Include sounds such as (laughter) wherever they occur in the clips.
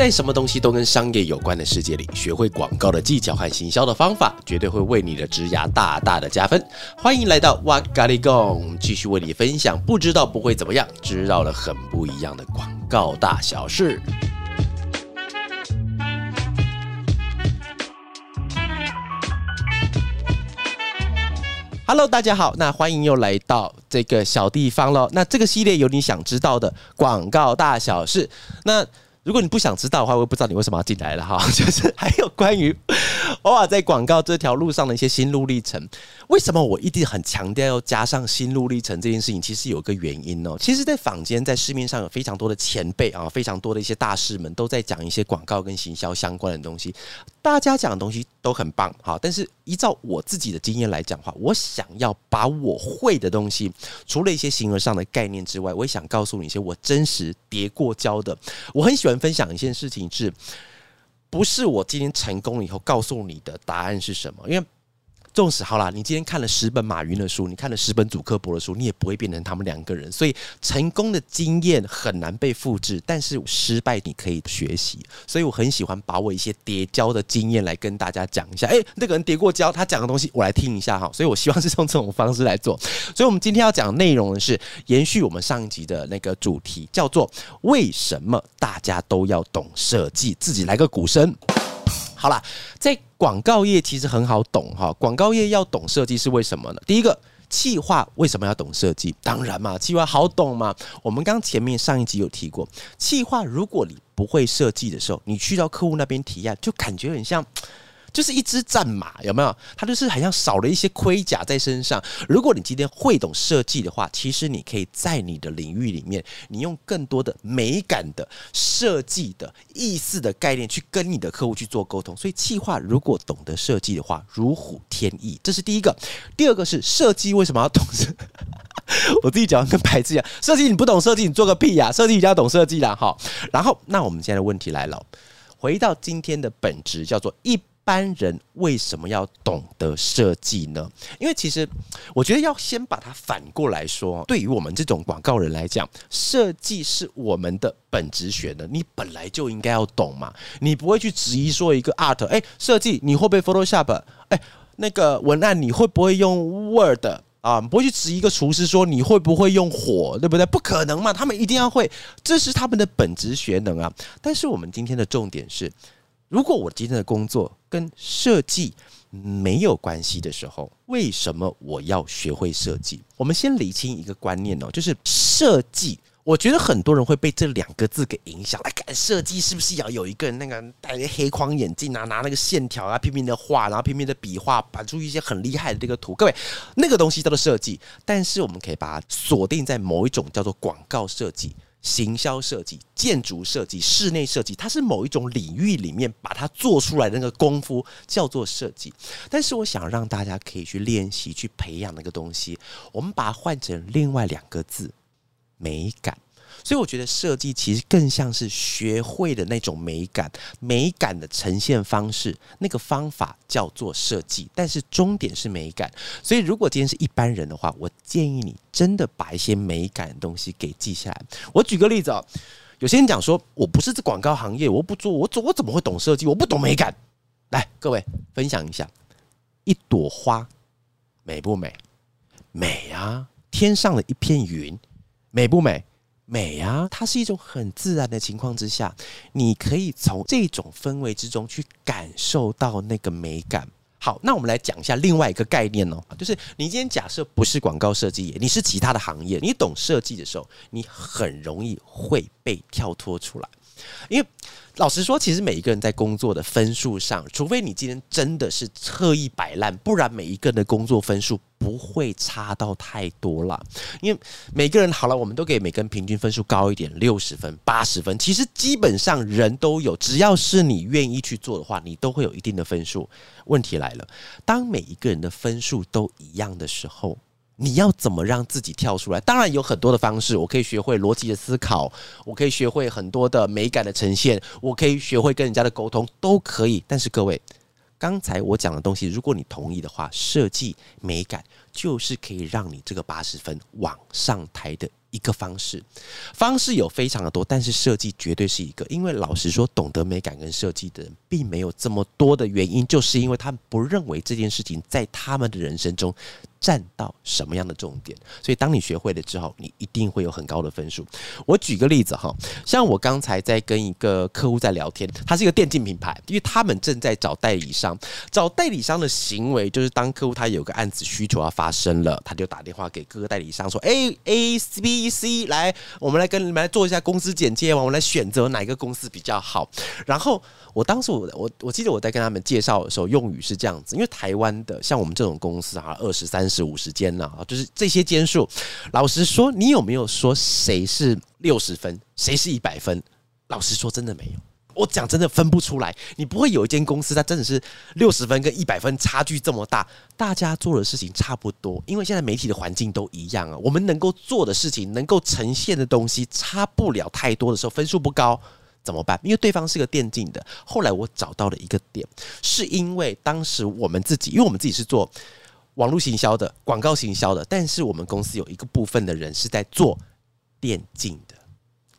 在什么东西都跟商业有关的世界里，学会广告的技巧和行销的方法，绝对会为你的职涯大大的加分。欢迎来到哇咖喱贡，继续为你分享不知道不会怎么样，知道了很不一样的广告大小事。Hello，大家好，那欢迎又来到这个小地方喽。那这个系列有你想知道的广告大小事，那。如果你不想知道的话，我也不知道你为什么要进来了哈。(laughs) 就是还有关于 (laughs) 偶尔在广告这条路上的一些心路历程。为什么我一定很强调要加上心路历程这件事情？其实有个原因哦。其实，在坊间，在市面上有非常多的前辈啊，非常多的一些大师们都在讲一些广告跟行销相关的东西。大家讲的东西都很棒，好，但是依照我自己的经验来讲话，我想要把我会的东西，除了一些形而上的概念之外，我也想告诉你一些我真实叠过胶的。我很喜欢分享一件事情，是不是我今天成功以后告诉你的答案是什么？因为。纵使好啦，你今天看了十本马云的书，你看了十本祖克伯的书，你也不会变成他们两个人。所以成功的经验很难被复制，但是失败你可以学习。所以我很喜欢把我一些叠交的经验来跟大家讲一下。哎，那个人叠过交，他讲的东西我来听一下哈。所以我希望是用这种方式来做。所以我们今天要讲的内容呢是延续我们上一集的那个主题，叫做为什么大家都要懂设计？自己来个鼓声。好了，在广告业其实很好懂哈。广告业要懂设计是为什么呢？第一个，企划为什么要懂设计？当然嘛，企划好懂嘛。我们刚前面上一集有提过，企划如果你不会设计的时候，你去到客户那边提案，就感觉很像。就是一只战马，有没有？它就是好像少了一些盔甲在身上。如果你今天会懂设计的话，其实你可以在你的领域里面，你用更多的美感的设计的意思的概念去跟你的客户去做沟通。所以，企划如果懂得设计的话，如虎添翼。这是第一个。第二个是设计为什么要懂？(laughs) 我自己讲跟白痴一样，设计你不懂设计，你做个屁呀！设计一定要懂设计啦，哈。然后，那我们现在的问题来了，回到今天的本质，叫做一。般人为什么要懂得设计呢？因为其实我觉得要先把它反过来说，对于我们这种广告人来讲，设计是我们的本职学的，你本来就应该要懂嘛。你不会去质疑说一个 art，哎，设计你会不会 Photoshop？哎，那个文案你会不会用 Word 啊？不会去质疑一个厨师说你会不会用火，对不对？不可能嘛，他们一定要会，这是他们的本职学能啊。但是我们今天的重点是。如果我今天的工作跟设计没有关系的时候，为什么我要学会设计？我们先理清一个观念哦，就是设计。我觉得很多人会被这两个字给影响。来，看设计是不是要有一个人那个戴个黑框眼镜啊，拿那个线条啊，拼命的画，然后拼命的笔画，摆出一些很厉害的这个图？各位，那个东西叫做设计。但是我们可以把它锁定在某一种叫做广告设计。行销设计、建筑设计、室内设计，它是某一种领域里面把它做出来的那个功夫叫做设计。但是，我想让大家可以去练习、去培养那个东西。我们把它换成另外两个字：美感。所以我觉得设计其实更像是学会的那种美感，美感的呈现方式，那个方法叫做设计，但是终点是美感。所以如果今天是一般人的话，我建议你真的把一些美感的东西给记下来。我举个例子哦，有些人讲说我不是这广告行业，我不做，我怎我怎么会懂设计？我不懂美感。来，各位分享一下，一朵花美不美？美啊！天上的一片云美不美？美啊，它是一种很自然的情况之下，你可以从这种氛围之中去感受到那个美感。好，那我们来讲一下另外一个概念哦，就是你今天假设不是广告设计业，你是其他的行业，你懂设计的时候，你很容易会被跳脱出来，因为。老实说，其实每一个人在工作的分数上，除非你今天真的是特意摆烂，不然每一个人的工作分数不会差到太多了。因为每个人好了，我们都给每个人平均分数高一点，六十分、八十分，其实基本上人都有，只要是你愿意去做的话，你都会有一定的分数。问题来了，当每一个人的分数都一样的时候。你要怎么让自己跳出来？当然有很多的方式，我可以学会逻辑的思考，我可以学会很多的美感的呈现，我可以学会跟人家的沟通，都可以。但是各位，刚才我讲的东西，如果你同意的话，设计美感就是可以让你这个八十分往上抬的。一个方式，方式有非常的多，但是设计绝对是一个。因为老实说，懂得美感跟设计的人并没有这么多的原因，就是因为他们不认为这件事情在他们的人生中占到什么样的重点。所以，当你学会了之后，你一定会有很高的分数。我举个例子哈，像我刚才在跟一个客户在聊天，他是一个电竞品牌，因为他们正在找代理商。找代理商的行为就是，当客户他有个案子需求要发生了，他就打电话给各个代理商说：“哎，A、B、C，来，我们来跟你们来做一下公司简介，我们来选择哪一个公司比较好。然后我当时我我我记得我在跟他们介绍的时候，用语是这样子，因为台湾的像我们这种公司啊，二十三十五十间呢，就是这些间数。老实说，你有没有说谁是六十分，谁是一百分？老实说，真的没有。我讲真的分不出来，你不会有一间公司，它真的是六十分跟一百分差距这么大，大家做的事情差不多，因为现在媒体的环境都一样啊，我们能够做的事情，能够呈现的东西差不了太多的时候，分数不高怎么办？因为对方是个电竞的。后来我找到了一个点，是因为当时我们自己，因为我们自己是做网络行销的、广告行销的，但是我们公司有一个部分的人是在做电竞的。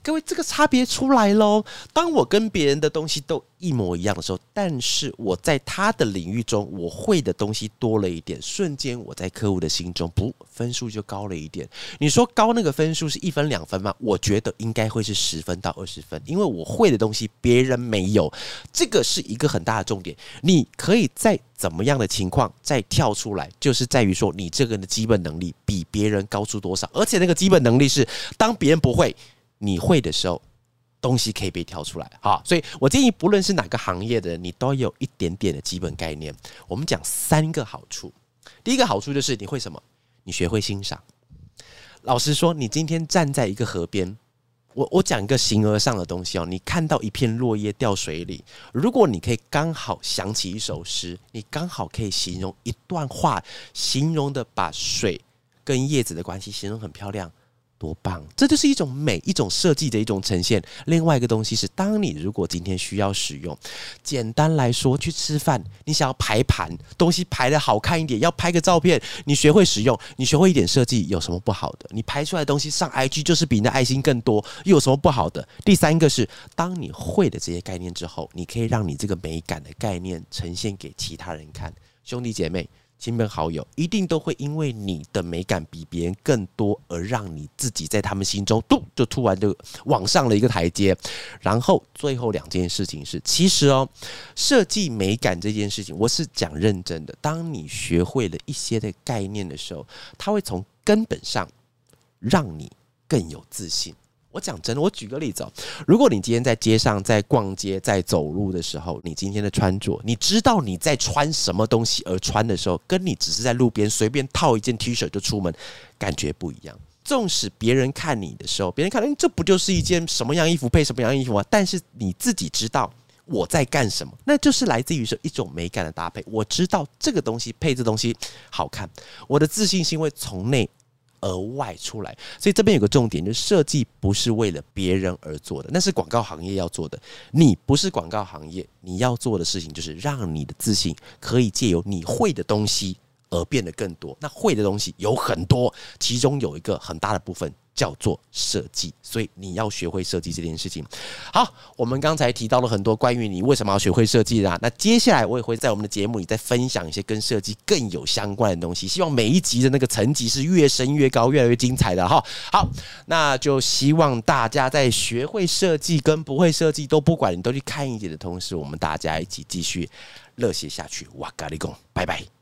各位，这个差别出来喽。当我跟别人的东西都一模一样的时候，但是我在他的领域中，我会的东西多了一点，瞬间我在客户的心中，不分数就高了一点。你说高那个分数是一分两分吗？我觉得应该会是十分到二十分，因为我会的东西别人没有，这个是一个很大的重点。你可以在怎么样的情况再跳出来，就是在于说你这个人的基本能力比别人高出多少，而且那个基本能力是当别人不会。你会的时候，东西可以被挑出来，好，所以我建议，不论是哪个行业的，你都有一点点的基本概念。我们讲三个好处，第一个好处就是你会什么？你学会欣赏。老实说，你今天站在一个河边，我我讲一个形而上的东西哦，你看到一片落叶掉水里，如果你可以刚好想起一首诗，你刚好可以形容一段话，形容的把水跟叶子的关系形容很漂亮。多棒！这就是一种美，一种设计的一种呈现。另外一个东西是，当你如果今天需要使用，简单来说，去吃饭，你想要排盘，东西排的好看一点，要拍个照片，你学会使用，你学会一点设计，有什么不好的？你排出来的东西上 IG 就是比你的爱心更多，又有什么不好的？第三个是，当你会的这些概念之后，你可以让你这个美感的概念呈现给其他人看，兄弟姐妹。亲朋好友一定都会因为你的美感比别人更多，而让你自己在他们心中，嘟就突然就往上了一个台阶。然后最后两件事情是，其实哦，设计美感这件事情，我是讲认真的。当你学会了一些的概念的时候，它会从根本上让你更有自信。我讲真的，我举个例子哦，如果你今天在街上在逛街在走路的时候，你今天的穿着，你知道你在穿什么东西而穿的时候，跟你只是在路边随便套一件 T 恤就出门，感觉不一样。纵使别人看你的时候，别人看，这不就是一件什么样衣服配什么样衣服吗？但是你自己知道我在干什么，那就是来自于是一种美感的搭配。我知道这个东西配这东西好看，我的自信心会从内。额外出来，所以这边有个重点，就是设计不是为了别人而做的，那是广告行业要做的。你不是广告行业，你要做的事情就是让你的自信可以借由你会的东西而变得更多。那会的东西有很多，其中有一个很大的部分。叫做设计，所以你要学会设计这件事情。好，我们刚才提到了很多关于你为什么要学会设计的。那接下来我也会在我们的节目里再分享一些跟设计更有相关的东西。希望每一集的那个层级是越升越高，越来越精彩的哈。好，那就希望大家在学会设计跟不会设计都不管你都去看一点的同时，我们大家一起继续热血下去。哇，咖喱贡，拜拜。